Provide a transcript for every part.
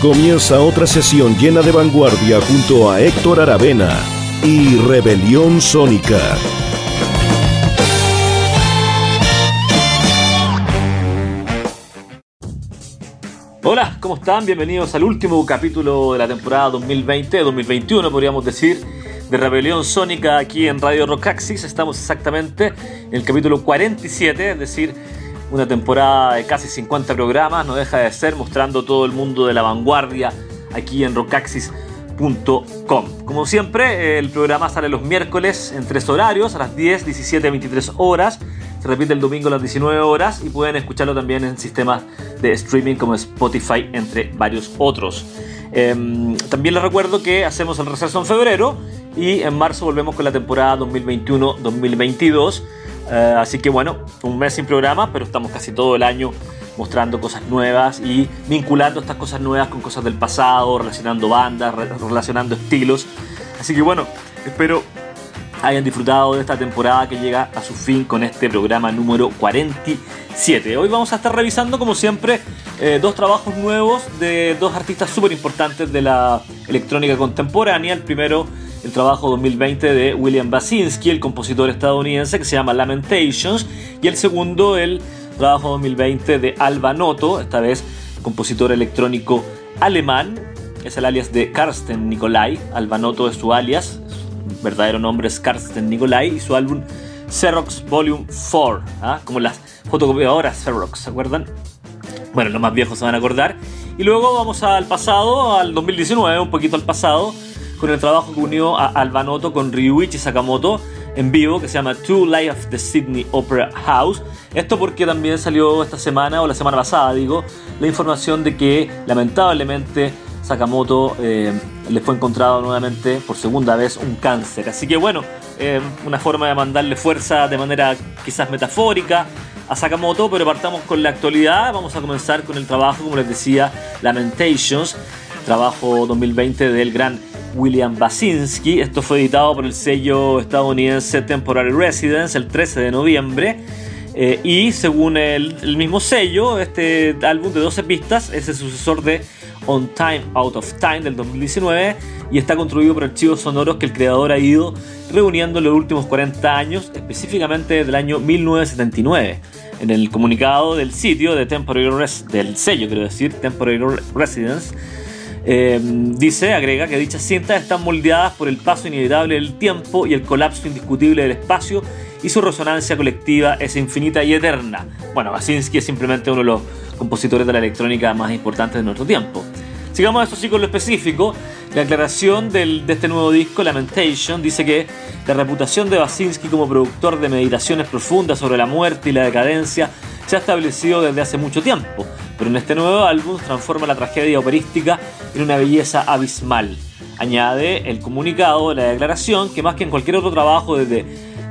Comienza otra sesión llena de vanguardia junto a Héctor Aravena y Rebelión Sónica. Hola, ¿cómo están? Bienvenidos al último capítulo de la temporada 2020-2021, podríamos decir, de Rebelión Sónica aquí en Radio Rockaxis. Estamos exactamente en el capítulo 47, es decir, una temporada de casi 50 programas, no deja de ser mostrando todo el mundo de la vanguardia aquí en Como siempre, el programa sale los miércoles en tres horarios, a las 10, 17, 23 horas. Se repite el domingo a las 19 horas y pueden escucharlo también en sistemas de streaming como Spotify, entre varios otros. Em, también les recuerdo que hacemos el receso en febrero y en marzo volvemos con la temporada 2021-2022. Eh, así que bueno, un mes sin programa, pero estamos casi todo el año mostrando cosas nuevas y vinculando estas cosas nuevas con cosas del pasado, relacionando bandas, relacionando estilos. Así que bueno, espero hayan disfrutado de esta temporada que llega a su fin con este programa número 47. Hoy vamos a estar revisando, como siempre, eh, dos trabajos nuevos de dos artistas súper importantes de la electrónica contemporánea. El primero el trabajo 2020 de William Basinski, el compositor estadounidense que se llama Lamentations, y el segundo el trabajo 2020 de Alba Noto, esta vez compositor electrónico alemán, es el alias de Karsten Nikolai, Alba Noto es su alias, verdadero nombre es Karsten Nikolai y su álbum Xerox Volume 4, ¿ah? como las fotocopiadoras Xerox, ¿se acuerdan? Bueno, los más viejos se van a acordar. Y luego vamos al pasado, al 2019, un poquito al pasado, con el trabajo que unió a Albanoto con Ryuichi Sakamoto en vivo que se llama Two Life of the Sydney Opera House. Esto porque también salió esta semana o la semana pasada, digo, la información de que lamentablemente Sakamoto eh, le fue encontrado nuevamente por segunda vez un cáncer. Así que bueno, eh, una forma de mandarle fuerza de manera quizás metafórica a Sakamoto, pero partamos con la actualidad. Vamos a comenzar con el trabajo, como les decía, Lamentations, trabajo 2020 del gran William Basinski. Esto fue editado por el sello estadounidense Temporary Residence el 13 de noviembre. Eh, y según el, mismo sello, este álbum de 12 pistas es el sucesor de On Time Out of Time del 2019 y está construido por archivos sonoros que el creador ha ido reuniendo en los últimos 40 años, específicamente desde el año 1979. En el comunicado del sitio de Temporary del sello, quiero decir, Temporary Residence, Em, dice, agrega que dichas cintas están moldeadas por el paso inevitable del tiempo y el colapso indiscutible del espacio y su resonancia colectiva es infinita y eterna. Bueno, Basinski es simplemente uno de los compositores de la electrónica más importantes de nuestro tiempo. Sigamos esto sí con lo específico. La aclaración de este nuevo disco, Lamentation, dice que la reputación de Basinski como productor de meditaciones profundas sobre la muerte y la decadencia se ha establecido desde hace mucho tiempo pero en este nuevo álbum transforma la tragedia operística en una belleza abismal. Añade el comunicado, la declaración, que más que en cualquier otro trabajo de,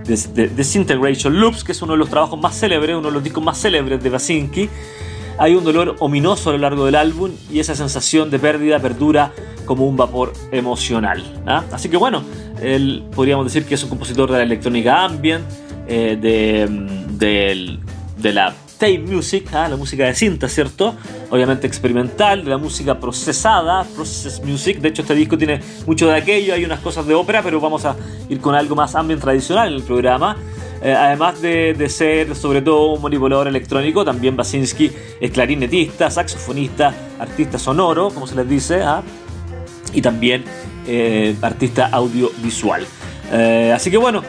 Disintegration Loops, que es uno de los trabajos más célebres, uno de los discos más célebres de Basinski, hay un dolor ominoso a lo largo del álbum y esa sensación de pérdida perdura como un vapor emocional. ¿ah? Así que bueno, él podríamos decir que es un compositor de la electrónica ambient, eh, de, de la tape music, ¿ah? la música de cinta, ¿cierto? Obviamente experimental, de la música procesada, process music. De hecho, este disco tiene mucho de aquello, hay unas cosas de ópera, pero vamos a ir con algo más ambient tradicional en el programa. Eh, además de, ser sobre todo un manipulador electrónico, también Basinski es clarinetista, saxofonista, artista sonoro, como se les dice, ¿ah? y también eh, artista audiovisual. Eh, así que bueno,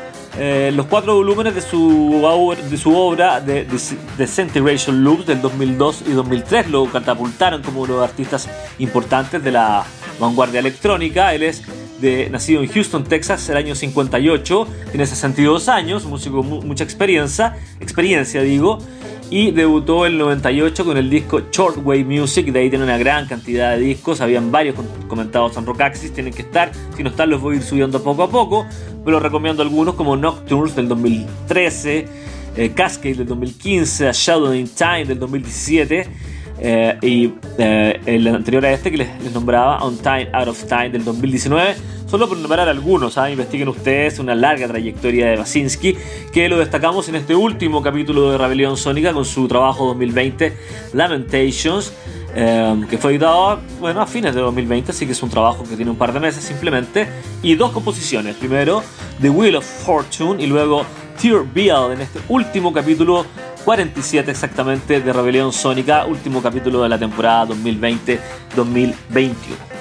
los cuatro volúmenes de su, de su obra de, de, Loops del 2002 y 2003 lo catapultaron como uno de los artistas importantes de la vanguardia electrónica. Él es de, nacido en Houston, Texas, el año 58, tiene 62 años, músico con mucha experiencia, experiencia digo, y debutó en el 98 con el disco Shortwave Music, de ahí tiene una gran cantidad de discos, habían varios comentados en Rockaxis, tienen que estar, si no están los voy a ir subiendo poco a poco, pero recomiendo algunos como Nocturnes del 2013, eh, Cascade del 2015, A Shadow in Time del 2017, eh, y eh, el anterior a este que les, nombraba On Time Out of Time del 2019 solo por nombrar algunos ¿ah? investiguen ustedes una larga trayectoria de Basinski que lo destacamos en este último capítulo de Rebelión Sónica con su trabajo 2020 Lamentations eh, que fue editado bueno, a fines de 2020 así que es un trabajo que tiene un par de meses simplemente y dos composiciones primero The Wheel of Fortune y luego Tear Bill en este último capítulo 47 exactamente de Rebelión Sónica, último capítulo de la temporada 2020-2021.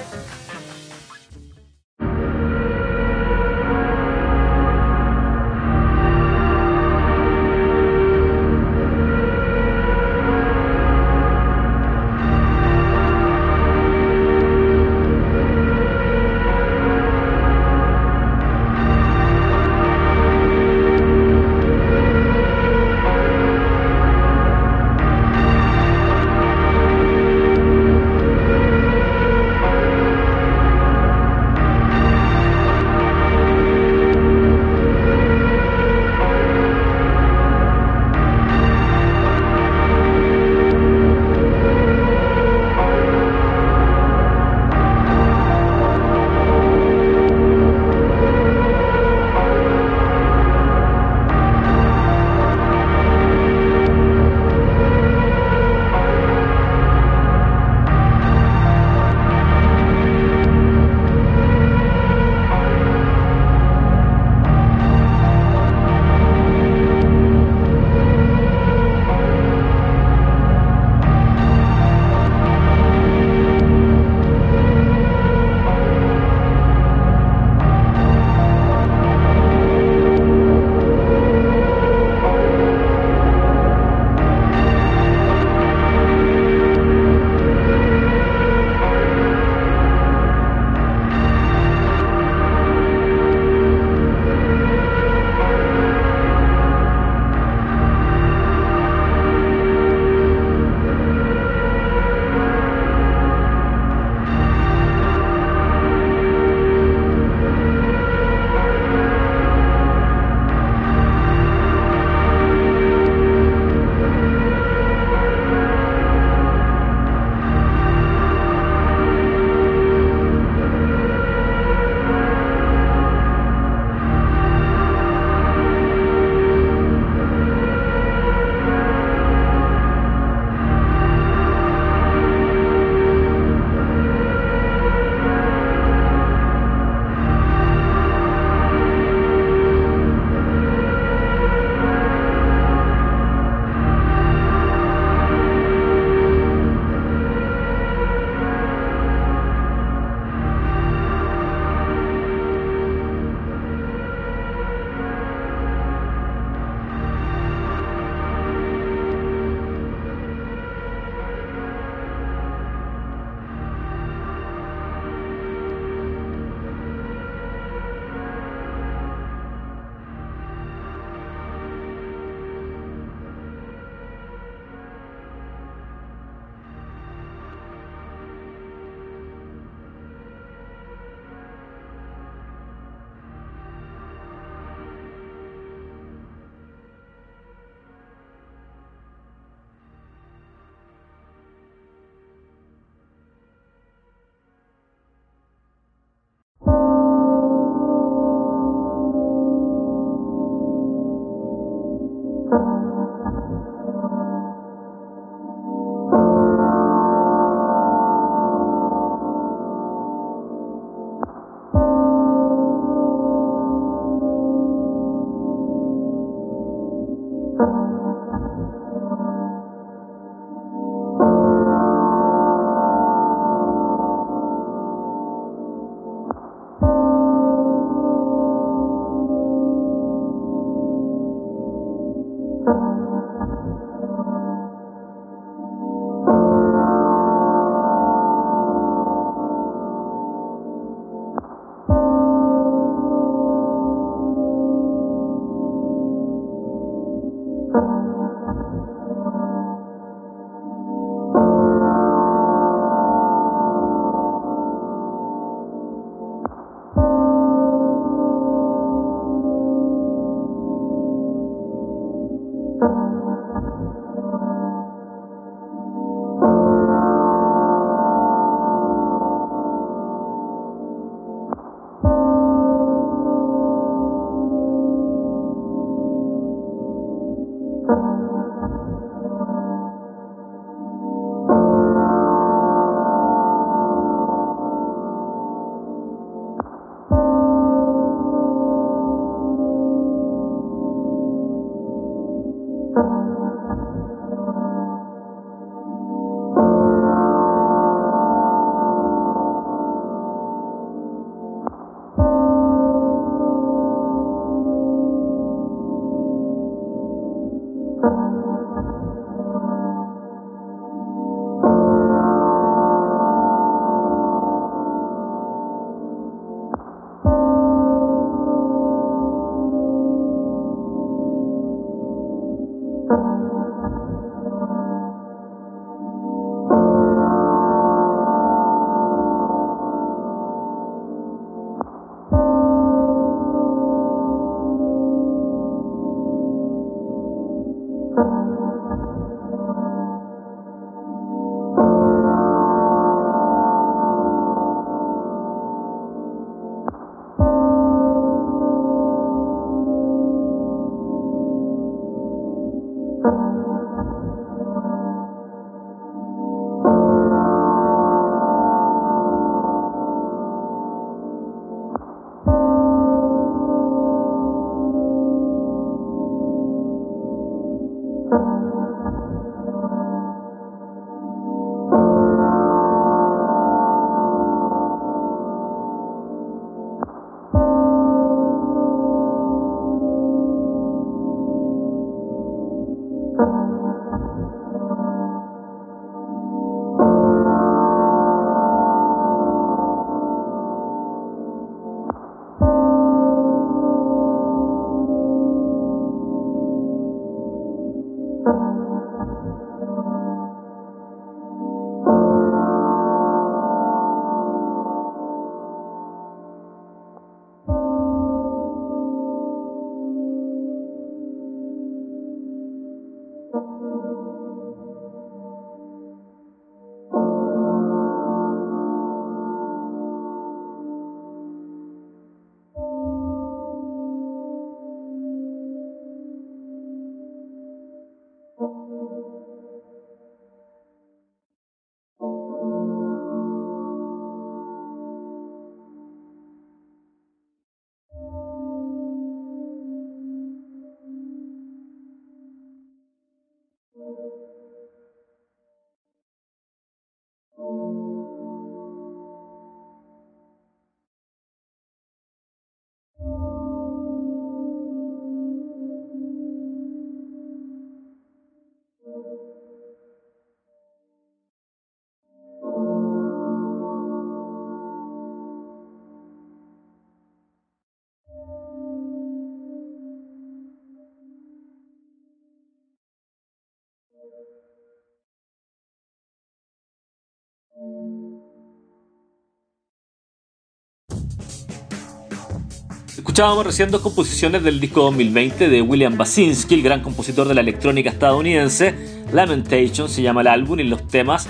Escuchábamos recién dos composiciones del disco 2020 de William Basinski, el gran compositor de la electrónica estadounidense. Lamentation se llama el álbum y los temas,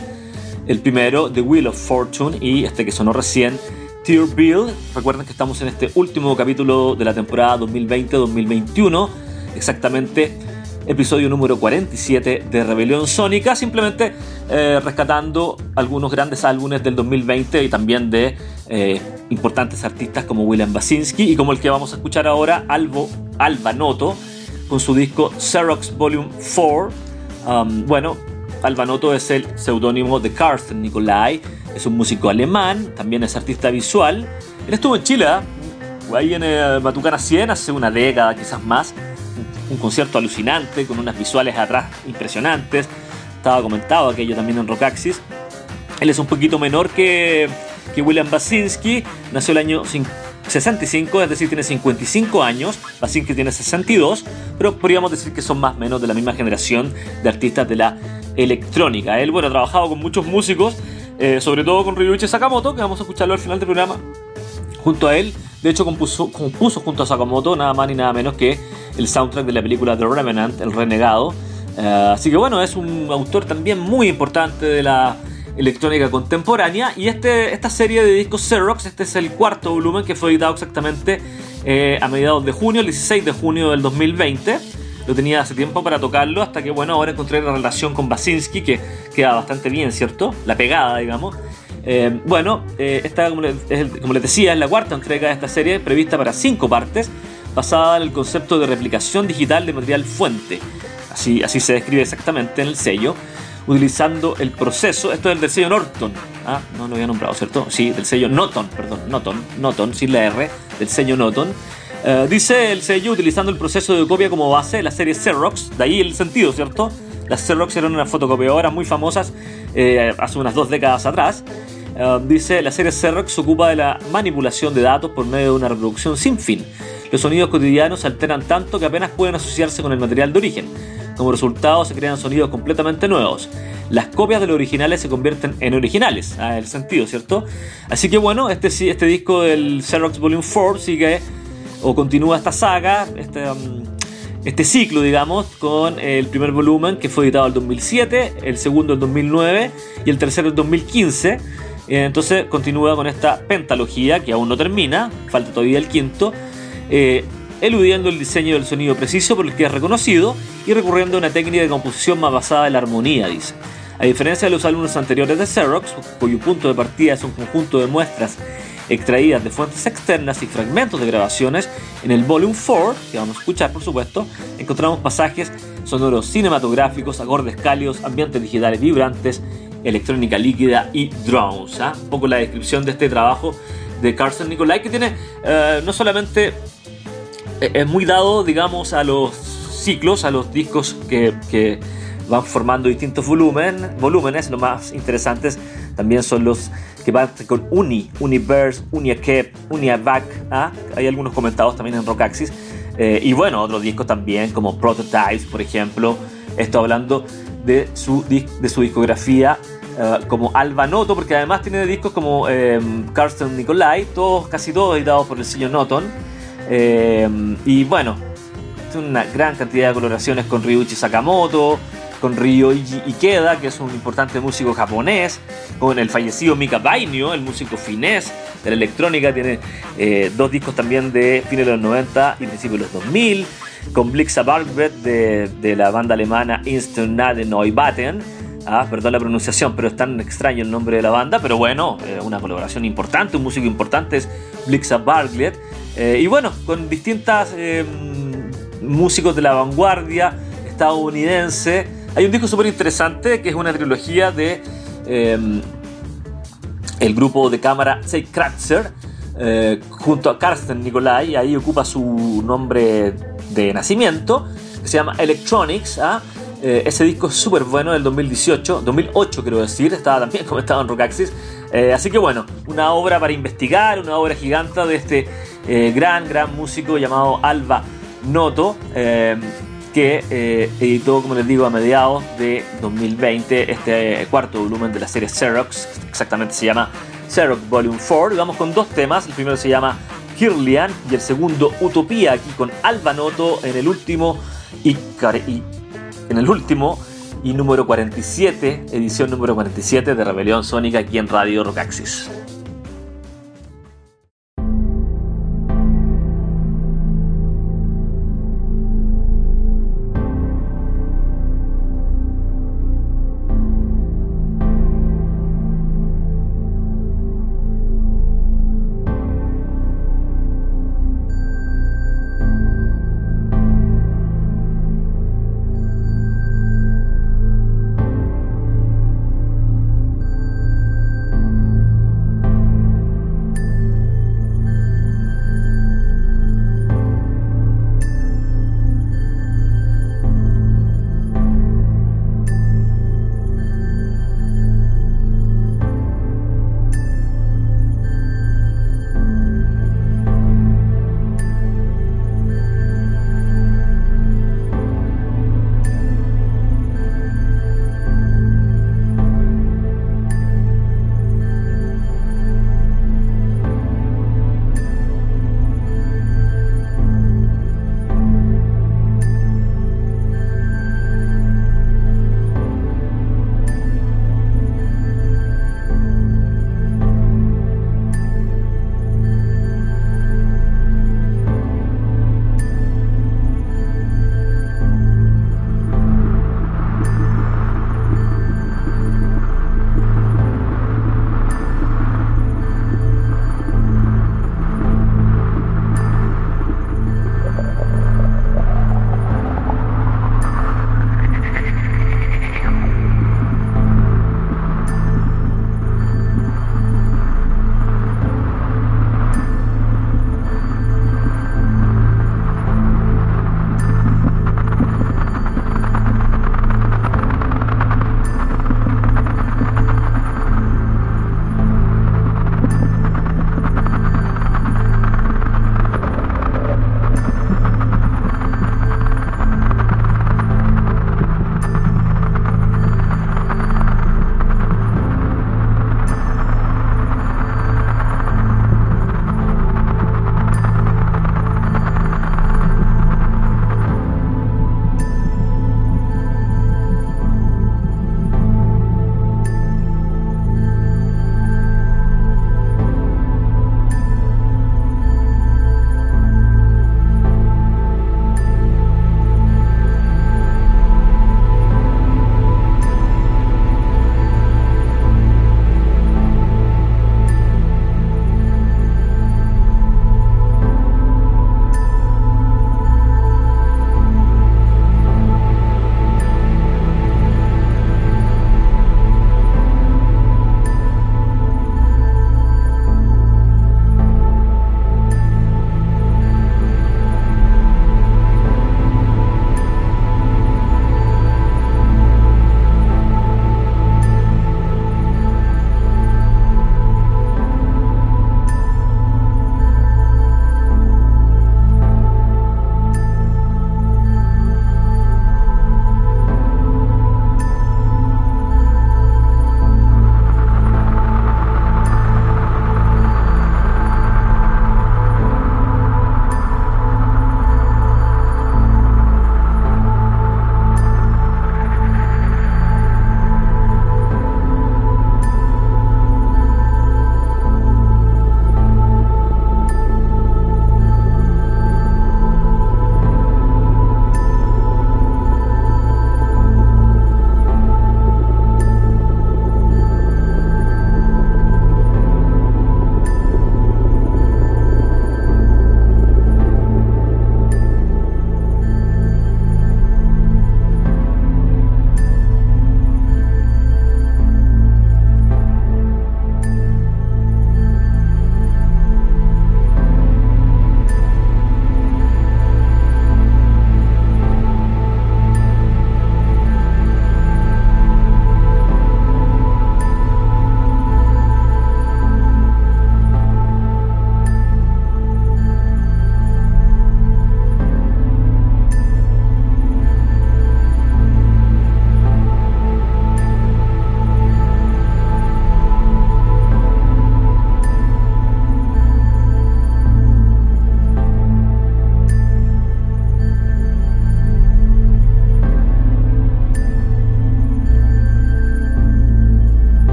el primero, The Wheel of Fortune y este que sonó recién, Tear Bill. Recuerden que estamos en este último capítulo de la temporada 2020-2021, exactamente episodio número 47 de Rebelión Sónica, simplemente eh, rescatando algunos grandes álbumes del 2020 y también de eh, importantes artistas como William Basinski y como el que vamos a escuchar ahora, Alvo, Alba Noto, con su disco Xerox Volume 4. Um, bueno, Alba Noto es el seudónimo de Carsten Nicolai, es un músico alemán, también es artista visual. Él estuvo en Chile, ¿eh? ahí en Batucana 100 hace una década, quizás más un concierto alucinante, con unas visuales atrás impresionantes. Estaba comentado aquello también en Rockaxis. Él es un poquito menor que, que William Basinski, nació el año 65, es decir, tiene 55 años. Basinski tiene 62, pero podríamos decir que son más o menos de la misma generación de artistas de la electrónica. Él, bueno, ha trabajado con muchos músicos, eh, sobre todo con Ryuichi Sakamoto, que vamos a escucharlo al final del programa. Junto a él, de hecho, compuso, compuso junto a Sakamoto nada más ni nada menos que el soundtrack de la película The Revenant, El Renegado. Eh, así que bueno, es un autor también muy importante de la electrónica contemporánea. Y este, esta serie de discos Xerox, este es el cuarto volumen que fue editado exactamente eh, a mediados de junio, el 16 de junio del 2020. Lo tenía hace tiempo para tocarlo, hasta que bueno, ahora encontré la relación con Basinski, que queda bastante bien, ¿cierto? La pegada, digamos. Eh, bueno, esta, como les decía, es la cuarta entrega de esta serie, prevista para cinco partes basada en el concepto de replicación digital de material fuente. Así, así se describe exactamente en el sello, utilizando el proceso, esto es del sello Norton, ¿ah? no lo había nombrado, ¿cierto? Sí, del sello Noton, perdón, Noton, Noton, sin la R, del sello Noton. Eh, dice el sello utilizando el proceso de copia como base, la serie Xerox, de ahí el sentido, ¿cierto? Las Xerox eran unas fotocopiadoras muy famosas eh, hace unas dos décadas atrás. Eh, dice, la serie Xerox se ocupa de la manipulación de datos por medio de una reproducción sin fin los sonidos cotidianos se alteran tanto que apenas pueden asociarse con el material de origen. Como resultado se crean sonidos completamente nuevos. Las copias de los originales se convierten en originales, ah, el sentido, ¿cierto? Así que bueno, este, este disco del Xerox Volume 4 sigue o continúa esta saga, este, um, este ciclo, digamos, con el primer volumen que fue editado en 2007, el segundo en 2009 y el tercero en 2015. Entonces continúa con esta pentalogía que aún no termina, falta todavía el quinto, eh, eludiendo el diseño del sonido preciso por el que es reconocido y recurriendo a una técnica de composición más basada en la armonía, dice. A diferencia de los alumnos anteriores de Xerox, cuyo punto de partida es un conjunto de muestras extraídas de fuentes externas y fragmentos de grabaciones, en el Volume 4, que vamos a escuchar por supuesto, encontramos pasajes sonoros cinematográficos, acordes cálidos, ambientes digitales vibrantes, electrónica líquida y drones. ¿ah? Un poco la descripción de este trabajo de Carson Nicolai, que tiene eh, no solamente eh, es muy dado, digamos, a los ciclos, a los discos que, van formando distintos volumen, volúmenes. Los más interesantes también son los que van con Uni, Universe, Uniacap, Uniavac. ¿ah? Hay algunos comentados también en Rockaxis. Eh, y bueno, otros discos también, como Prototypes, por ejemplo. Esto hablando de su, de su discografía eh, como Alba Noto, porque además tiene discos como Carsten Nicolai, todos, casi todos editados por el sello Noton. Eh, y bueno, una gran cantidad de colaboraciones con Ryuichi Sakamoto, con Ryoji Ikeda, que es un importante músico japonés, con el fallecido Mika Bainio, el músico finés de la electrónica, tiene eh, dos discos también de fines de los 90 y principios de los 2000, con Blixa Bargbet de, de, la banda alemana Insternade Neubaten, ah, perdón la pronunciación, pero es tan extraño el nombre de la banda, pero bueno, eh, una colaboración importante, un músico importante es Blixa Bargbet, eh, y bueno, con distintas eh, músicos de la vanguardia estadounidense. Hay un disco súper interesante que es una trilogía de em, el grupo de cámara Say Kratzer eh, junto a Karsten Nikolai. Ahí ocupa su nombre de nacimiento, que se llama Electronics. ¿ah? ese disco es súper bueno del 2018, 2008 quiero decir, estaba también comentado en Rockaxis. así que bueno, una obra para investigar, una obra gigante de este eh, gran, gran músico llamado Alba Noto, eh, que eh, editó, como les digo, a mediados de 2020 este cuarto volumen de la serie Xerox, exactamente se llama Xerox Volume 4. Vamos con dos temas, el primero se llama Kirlian y el segundo Utopía aquí con Albanoto en el último y, y en el último y número 47, edición número 47 de Rebelión Sónica aquí en Radio Rocaxis.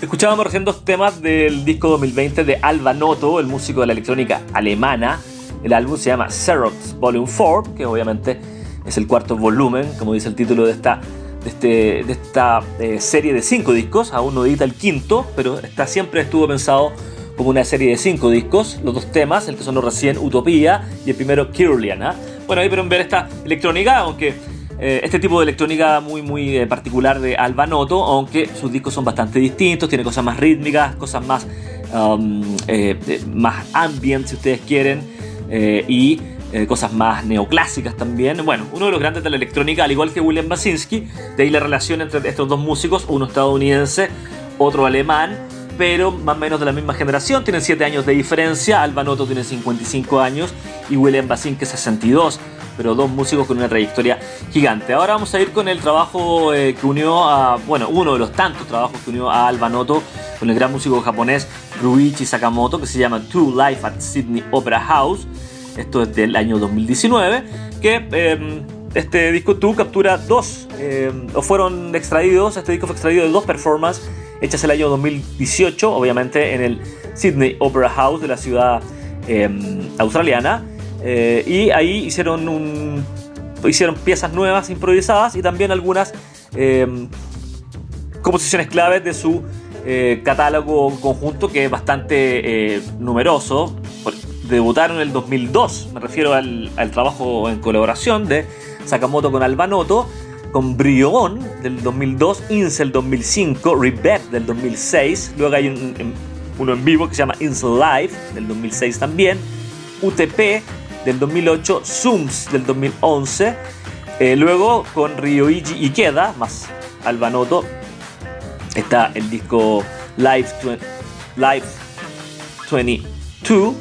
Escuchábamos recién dos temas del disco 2020 de Alba Noto, el músico de la electrónica alemana. El álbum se llama Xerox Volume 4, que obviamente es el cuarto volumen, como dice el título de esta, de este, de esta eh, serie de cinco discos. Aún no edita el quinto, pero está, siempre estuvo pensado como una serie de cinco discos. Los dos temas, el que sonó recién Utopía y el primero Kirlian. ¿ah? Bueno, ahí pueden ver esta electrónica, aunque eh, este tipo de electrónica muy muy eh, particular de Alba Noto, aunque sus discos son bastante distintos, tiene cosas más rítmicas, cosas más, um, eh, más ambient si ustedes quieren, y cosas más neoclásicas también. Bueno, uno de los grandes de la electrónica, al igual que William Basinski, de ahí la relación entre estos dos músicos, uno estadounidense, otro alemán, pero más o menos de la misma generación, tienen 7 años de diferencia, Alba Noto tiene 55 años y William Basinski 62 pero dos músicos con una trayectoria gigante. Ahora vamos a ir con el trabajo eh, que unió a, bueno, uno de los tantos trabajos que unió a Alba Noto con el gran músico japonés Ruichi Sakamoto, que se llama Two Life at Sydney Opera House. Esto es del año 2019, que em, este disco Two captura dos, em, o fueron extraídos, este disco fue extraído de dos performances hechas el año 2018, obviamente en el Sydney Opera House de la ciudad em, australiana. Eh, y ahí hicieron, hicieron piezas nuevas, improvisadas y también algunas em, composiciones claves de su eh, catálogo conjunto que es bastante eh, numeroso. Debutaron en el 2002, me refiero al, trabajo en colaboración de Sakamoto con Albanoto, con Brion del 2002, Incel 2005, Rebet del 2006, luego hay uno en vivo que se llama Incel Live del 2006 también, UTP del 2008, Zooms del 2011, eh, luego con Ryoichi Ikeda, más Albanoto, está el disco Live, Live 22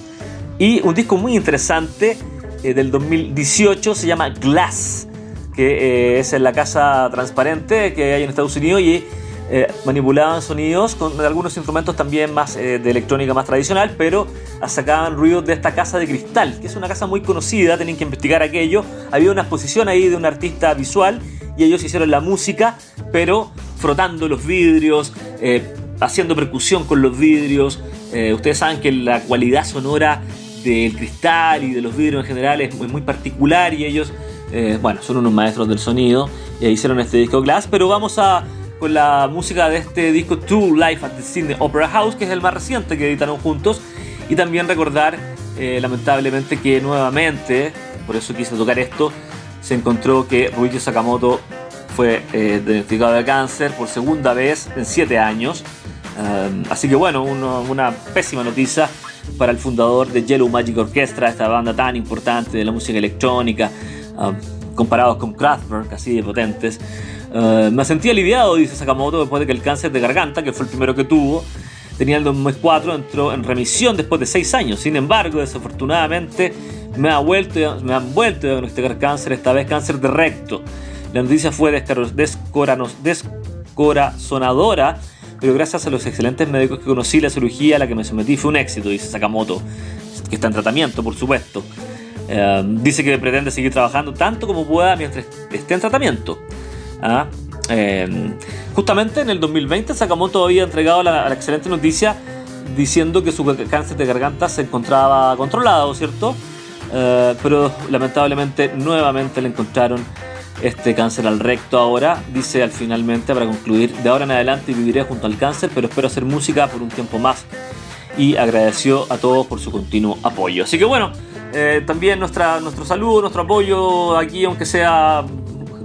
y un disco muy interesante eh, del 2018 se llama Glass, que eh, es en la casa transparente que hay en Estados Unidos eh, manipulaban sonidos con algunos instrumentos también más eh, de electrónica más tradicional, pero sacaban ruidos de esta casa de cristal, que es una casa muy conocida, tenían que investigar aquello. Había una exposición ahí de un artista visual y ellos hicieron la música, pero frotando los vidrios, eh, haciendo percusión con los vidrios. ustedes saben que la cualidad sonora del cristal y de los vidrios en general es muy, muy particular y ellos bueno, son unos maestros del sonido y hicieron este disco Glass, pero vamos a con la música de este disco Two Life at the Sydney Opera House, que es el más reciente que editaron juntos, y también recordar eh, lamentablemente que nuevamente, por eso quise tocar esto, se encontró que Ruichi Sakamoto fue eh, diagnosticado de cáncer por segunda vez en siete años. Um, así que bueno, una pésima noticia para el fundador de Yellow Magic Orchestra, esta banda tan importante de la música electrónica, um, comparados con Kraftwerk, así de potentes. Uh, me sentí aliviado, dice Sakamoto, después de que el cáncer de garganta, que fue el primero que tuvo, tenía el 2004, entró en remisión después de seis años. Sin embargo, desafortunadamente, me, ha vuelto, me han vuelto a diagnosticar cáncer, esta vez cáncer de recto. La noticia fue descorazonadora, pero gracias a los excelentes médicos que conocí, la cirugía a la que me sometí fue un éxito, dice Sakamoto, que está en tratamiento, por supuesto. Eh, dice que pretende seguir trabajando tanto como pueda mientras esté en tratamiento. ¿Ah? Eh, justamente en el 2020 Sakamoto había entregado la, excelente noticia diciendo que su cáncer de garganta se encontraba controlado, ¿cierto? Eh, pero lamentablemente nuevamente le encontraron este cáncer al recto ahora. Dice al finalmente, para concluir, de ahora en adelante viviré junto al cáncer, pero espero hacer música por un tiempo más. Y agradeció a todos por su continuo apoyo. Así que bueno, eh, también nuestra, nuestro saludo, nuestro apoyo aquí, aunque sea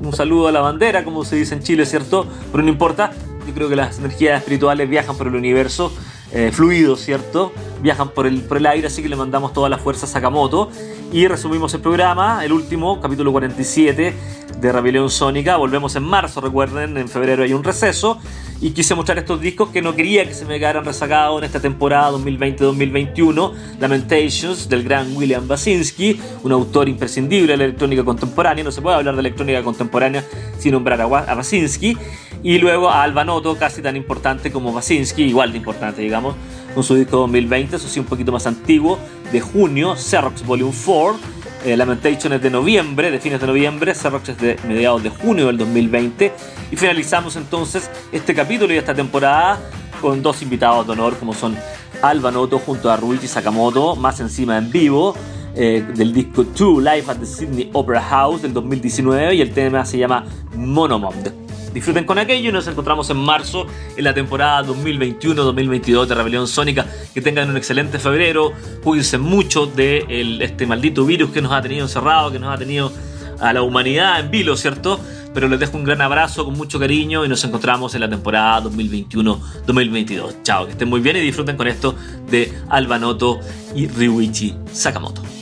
un saludo a la bandera, como se dice en Chile, ¿cierto? Pero no importa, yo creo que las energías espirituales viajan por el universo, eh, fluidos, ¿cierto? Viajan por el, por el aire, así que le mandamos toda la fuerza a Sakamoto. Y resumimos el programa, el último, capítulo 47 de Rebelión Sónica. Volvemos en marzo, recuerden, en febrero hay un receso. Y quise mostrar estos discos que no quería que se me quedaran rezagados en esta temporada 2020-2021. Lamentations del gran William Basinski, un autor imprescindible de la electrónica contemporánea. No se puede hablar de electrónica contemporánea sin nombrar a Basinski. Y luego a Alba Noto, casi tan importante como Basinski, igual de importante, digamos, con su disco 2020, eso sí, un poquito más antiguo, de junio, Xerox Volume 4. Eh, Lamentation es de noviembre, de fines de noviembre, Xerox es de mediados de junio del 2020. Y finalizamos entonces este capítulo y esta temporada con dos invitados de honor, como son Alba Noto junto a Ruichi Sakamoto, más encima en vivo. Eh, del disco 2 Live at the Sydney Opera House del 2019 y el tema se llama Monomom. Disfruten con aquello y nos encontramos en marzo en la temporada 2021-2022 de Rebelión Sónica. Que tengan un excelente febrero, cuídense mucho de este maldito virus que nos ha tenido encerrado, que nos ha tenido a la humanidad en vilo, ¿cierto? Pero les dejo un gran abrazo con mucho cariño y nos encontramos en la temporada 2021-2022. Chao, que estén muy bien y disfruten con esto de Alba Noto y Ryuichi Sakamoto.